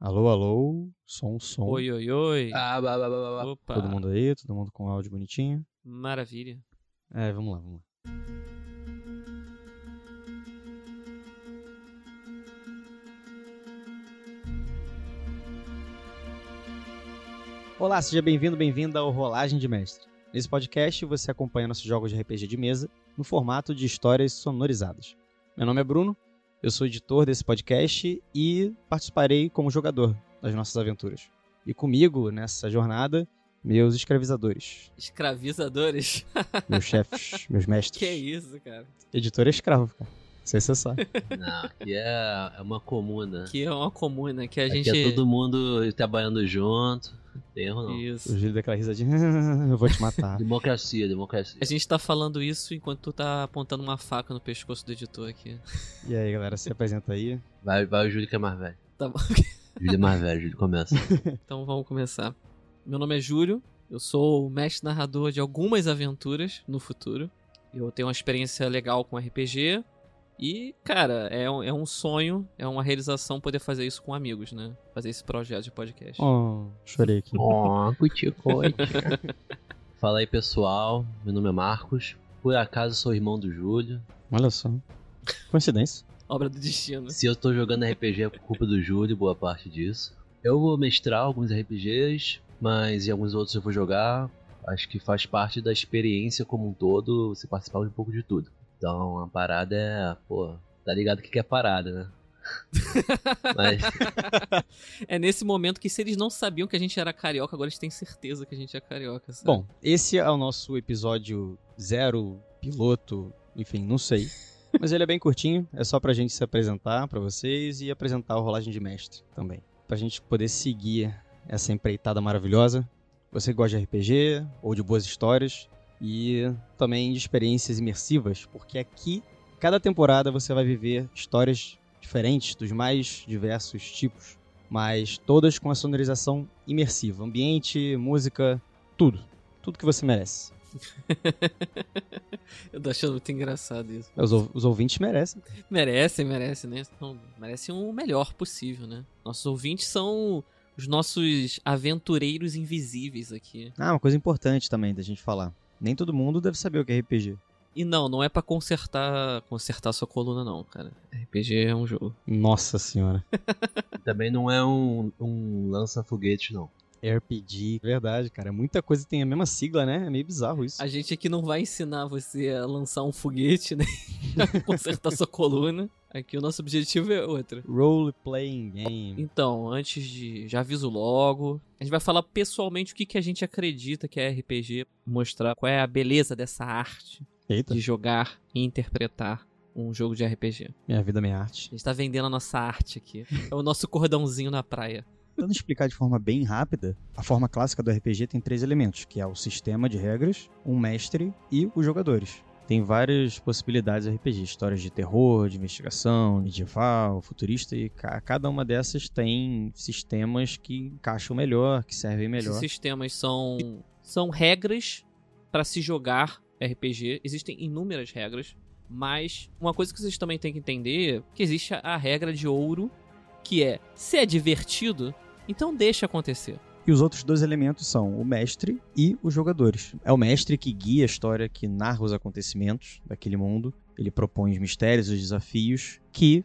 Alô, alô, som, som. Oi, oi, oi. Ah, blá, blá, blá, blá, blá. Opa. Todo mundo aí, todo mundo com áudio bonitinho. Maravilha. É, vamos lá, vamos lá. Olá, seja bem-vindo, bem-vinda ao Rolagem de Mestre. Nesse podcast você acompanha nossos jogos de RPG de mesa no formato de histórias sonorizadas. Meu nome é Bruno, eu sou editor desse podcast e participarei como jogador das nossas aventuras. E comigo nessa jornada, meus escravizadores, Escravizadores? meus chefes, meus mestres. que isso, cara? Editor é escravo, cara. Não sei se sabe. Não, aqui é, é uma comuna. Que é uma comuna que a Aqui gente. é todo mundo trabalhando junto. Erro não. Isso. O Júlio daquela risadinha, eu vou te matar. Democracia, democracia. A gente tá falando isso enquanto tu tá apontando uma faca no pescoço do editor aqui. E aí, galera, se apresenta aí. Vai, vai o Júlio que é mais velho. Tá bom. Júlio é mais velho, Júlio começa. Então vamos começar. Meu nome é Júlio, eu sou o mestre narrador de algumas aventuras no futuro. Eu tenho uma experiência legal com RPG. E, cara, é um, é um sonho, é uma realização poder fazer isso com amigos, né? Fazer esse projeto de podcast. Oh, chorei aqui. Ó, cuticote. Fala aí, pessoal. Meu nome é Marcos. Por acaso sou irmão do Júlio. Olha só. Coincidência. Obra do destino. Se eu tô jogando RPG é por culpa do Júlio, boa parte disso. Eu vou mestrar alguns RPGs, mas em alguns outros eu vou jogar. Acho que faz parte da experiência como um todo você participar de um pouco de tudo. Então a parada é, pô, tá ligado o que que é parada, né? mas É nesse momento que se eles não sabiam que a gente era carioca, agora eles têm certeza que a gente é carioca, sabe? Bom, esse é o nosso episódio zero, piloto, enfim, não sei. Mas ele é bem curtinho, é só pra gente se apresentar pra vocês e apresentar o Rolagem de Mestre também. Pra gente poder seguir essa empreitada maravilhosa. Você que gosta de RPG ou de boas histórias e também de experiências imersivas, porque aqui, cada temporada você vai viver histórias diferentes dos mais diversos tipos, mas todas com a sonorização imersiva, ambiente, música, tudo, tudo que você merece. Eu tô achando muito engraçado isso. Os, os ouvintes merecem. Merecem, merecem, né? Não, merecem o melhor possível, né? Nossos ouvintes são os nossos aventureiros invisíveis aqui. Ah, uma coisa importante também da gente falar. Nem todo mundo deve saber o que é RPG. E não, não é pra consertar consertar sua coluna, não, cara. RPG é um jogo. Nossa senhora. também não é um, um lança-foguete, não. RPG, verdade, cara. Muita coisa tem a mesma sigla, né? É meio bizarro isso. A gente aqui não vai ensinar você a lançar um foguete, né? consertar sua coluna. Aqui o nosso objetivo é outro. Role playing game. Então, antes de. Já aviso logo. A gente vai falar pessoalmente o que, que a gente acredita que é RPG. Mostrar qual é a beleza dessa arte Eita, de jogar e interpretar um jogo de RPG. minha vida, minha arte. A gente tá vendendo a nossa arte aqui. É o nosso cordãozinho na praia. Tentando explicar de forma bem rápida, a forma clássica do RPG tem três elementos, que é o sistema de regras, um mestre e os jogadores. Tem várias possibilidades de RPG, histórias de terror, de investigação, medieval, futurista, e ca- cada uma dessas tem sistemas que encaixam melhor, que servem Esses melhor. sistemas são, são regras para se jogar RPG. Existem inúmeras regras, mas uma coisa que vocês também têm que entender é que existe a, a regra de ouro, que é se é divertido, então deixa acontecer. E os outros dois elementos são o mestre e os jogadores. É o mestre que guia a história, que narra os acontecimentos daquele mundo. Ele propõe os mistérios, os desafios que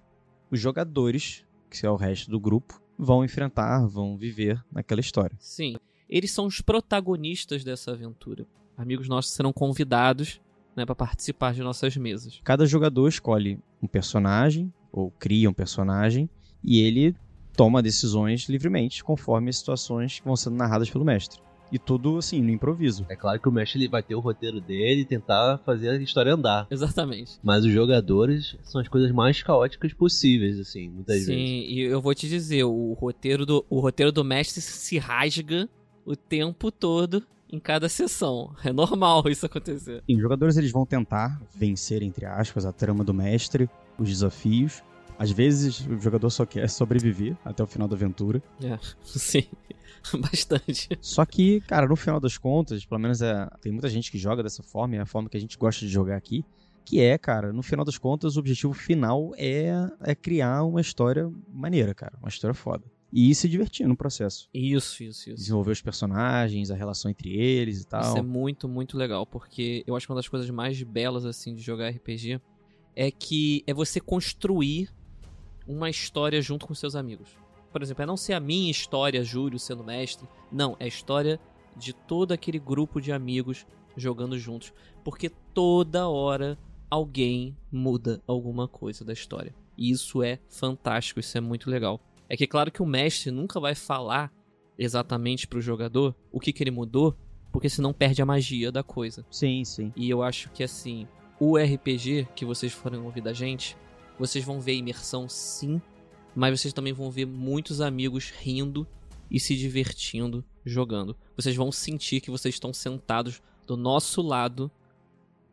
os jogadores, que é o resto do grupo, vão enfrentar, vão viver naquela história. Sim, eles são os protagonistas dessa aventura. Amigos nossos serão convidados né, para participar de nossas mesas. Cada jogador escolhe um personagem ou cria um personagem e ele toma decisões livremente conforme as situações que vão sendo narradas pelo mestre. E tudo assim, no improviso. É claro que o mestre ele vai ter o roteiro dele e tentar fazer a história andar. Exatamente. Mas os jogadores são as coisas mais caóticas possíveis, assim, muitas Sim, vezes. e eu vou te dizer, o roteiro do, o roteiro do mestre se rasga o tempo todo em cada sessão. É normal isso acontecer. Sim, os jogadores eles vão tentar vencer, entre aspas, a trama do mestre, os desafios. Às vezes o jogador só quer sobreviver até o final da aventura. É, sim. Bastante. Só que, cara, no final das contas, pelo menos é, tem muita gente que joga dessa forma, é a forma que a gente gosta de jogar aqui. Que é, cara, no final das contas, o objetivo final é, é criar uma história maneira, cara. Uma história foda. e ir se divertir no processo. Isso, isso, isso. Desenvolver os personagens, a relação entre eles e tal. Isso é muito, muito legal, porque eu acho que uma das coisas mais belas, assim, de jogar RPG é que é você construir uma história junto com seus amigos. Por exemplo, é não ser a minha história, Júlio, sendo mestre. Não, é a história de todo aquele grupo de amigos jogando juntos. Porque toda hora alguém muda alguma coisa da história. E isso é fantástico, isso é muito legal. É que claro que o mestre nunca vai falar exatamente pro jogador o que, que ele mudou, porque senão perde a magia da coisa. Sim, sim. E eu acho que assim, o RPG que vocês forem ouvir da gente, vocês vão ver imersão sim, mas vocês também vão ver muitos amigos rindo e se divertindo jogando. Vocês vão sentir que vocês estão sentados do nosso lado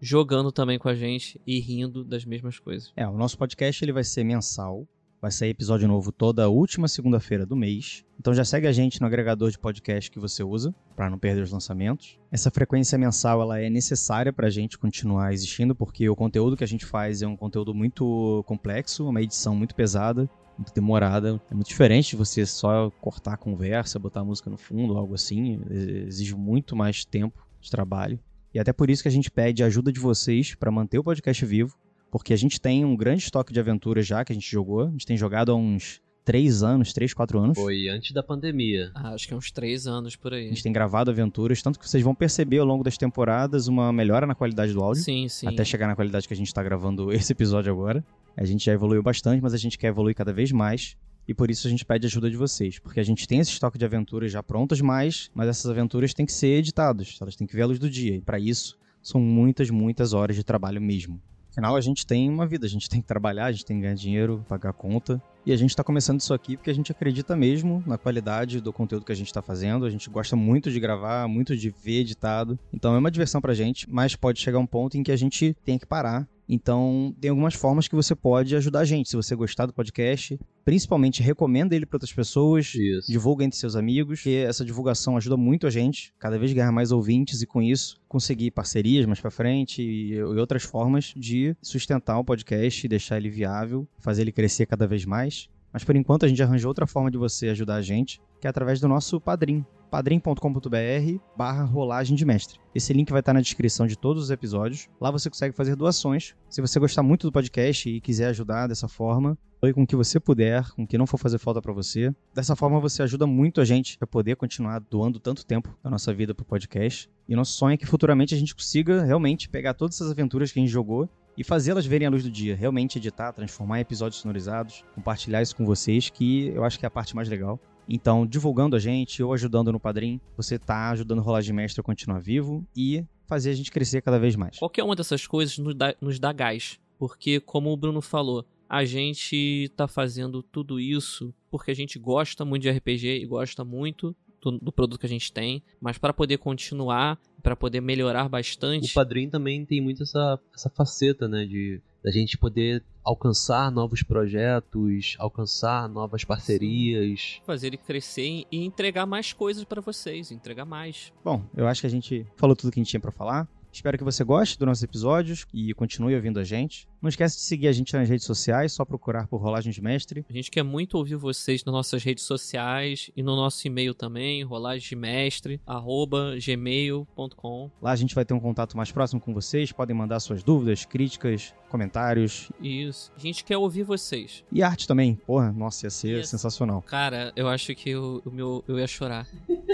jogando também com a gente e rindo das mesmas coisas. É, o nosso podcast ele vai ser mensal. Vai sair episódio novo toda última segunda-feira do mês. Então já segue a gente no agregador de podcast que você usa, para não perder os lançamentos. Essa frequência mensal ela é necessária para a gente continuar existindo, porque o conteúdo que a gente faz é um conteúdo muito complexo, uma edição muito pesada, muito demorada. É muito diferente de você só cortar a conversa, botar a música no fundo, algo assim. Exige muito mais tempo de trabalho. E até por isso que a gente pede a ajuda de vocês para manter o podcast vivo, porque a gente tem um grande estoque de aventuras já que a gente jogou. A gente tem jogado há uns 3 anos, 3, 4 anos. Foi antes da pandemia. Ah, acho que é uns 3 anos por aí. A gente tem gravado aventuras, tanto que vocês vão perceber ao longo das temporadas uma melhora na qualidade do áudio. Sim, sim. Até chegar na qualidade que a gente está gravando esse episódio agora. A gente já evoluiu bastante, mas a gente quer evoluir cada vez mais. E por isso a gente pede ajuda de vocês, porque a gente tem esse estoque de aventuras já prontas, mas, mas essas aventuras têm que ser editadas, elas têm que ver a luz do dia. E para isso são muitas, muitas horas de trabalho mesmo. Afinal, a gente tem uma vida, a gente tem que trabalhar, a gente tem que ganhar dinheiro, pagar conta. E a gente está começando isso aqui porque a gente acredita mesmo na qualidade do conteúdo que a gente está fazendo. A gente gosta muito de gravar, muito de ver editado. Então é uma diversão pra gente, mas pode chegar um ponto em que a gente tem que parar então, tem algumas formas que você pode ajudar a gente. Se você gostar do podcast, principalmente recomenda ele para outras pessoas, Isso. divulga entre seus amigos, porque essa divulgação ajuda muito a gente, cada vez ganhar mais ouvintes e com isso conseguir parcerias mais para frente e, e outras formas de sustentar o podcast, deixar ele viável, fazer ele crescer cada vez mais. Mas por enquanto a gente arranjou outra forma de você ajudar a gente, que é através do nosso padrim, padrim.com.br barra rolagem de mestre. Esse link vai estar na descrição de todos os episódios. Lá você consegue fazer doações. Se você gostar muito do podcast e quiser ajudar dessa forma, doe com o que você puder, com o que não for fazer falta para você. Dessa forma você ajuda muito a gente a poder continuar doando tanto tempo da nossa vida pro podcast. E nosso sonho é que futuramente a gente consiga realmente pegar todas essas aventuras que a gente jogou e fazê-las verem a luz do dia, realmente editar, transformar em episódios sonorizados, compartilhar isso com vocês, que eu acho que é a parte mais legal. Então, divulgando a gente ou ajudando no Padrim, você tá ajudando o Rolagem Mestre a continuar vivo e fazer a gente crescer cada vez mais. Qualquer uma dessas coisas nos dá, nos dá gás. Porque, como o Bruno falou, a gente tá fazendo tudo isso porque a gente gosta muito de RPG e gosta muito do, do produto que a gente tem, mas para poder continuar, para poder melhorar bastante. O Padrim também tem muito essa, essa faceta, né, de da gente poder alcançar novos projetos, alcançar novas parcerias, fazer ele crescer e entregar mais coisas para vocês, entregar mais. Bom, eu acho que a gente falou tudo que a gente tinha para falar. Espero que você goste dos nossos episódios e continue ouvindo a gente. Não esquece de seguir a gente nas redes sociais, só procurar por Rolagem de Mestre. A gente quer muito ouvir vocês nas nossas redes sociais e no nosso e-mail também, rolagemestre@gmail.com. Lá a gente vai ter um contato mais próximo com vocês, podem mandar suas dúvidas, críticas, comentários. Isso. A gente quer ouvir vocês. E arte também. Porra, nossa, ia ser sensacional. Cara, eu acho que o, o meu, eu ia chorar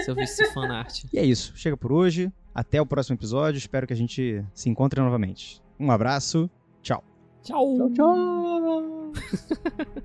se eu visse fanart. E é isso. Chega por hoje. Até o próximo episódio. Espero que a gente se encontre novamente. Um abraço. Tchau. Tchau. Tchau, tchau.